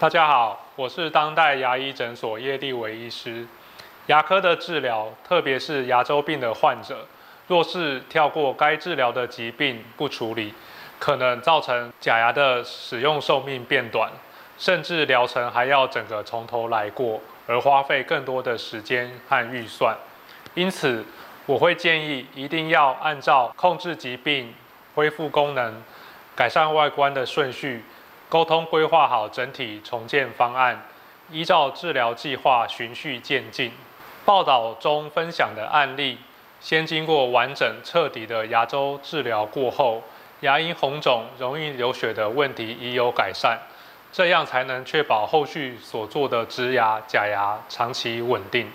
大家好，我是当代牙医诊所叶立伟医师。牙科的治疗，特别是牙周病的患者，若是跳过该治疗的疾病不处理，可能造成假牙的使用寿命变短，甚至疗程还要整个从头来过，而花费更多的时间和预算。因此，我会建议一定要按照控制疾病、恢复功能、改善外观的顺序。沟通规划好整体重建方案，依照治疗计划循序渐进。报道中分享的案例，先经过完整彻底的牙周治疗过后，牙龈红肿、容易流血的问题已有改善，这样才能确保后续所做的植牙、假牙长期稳定。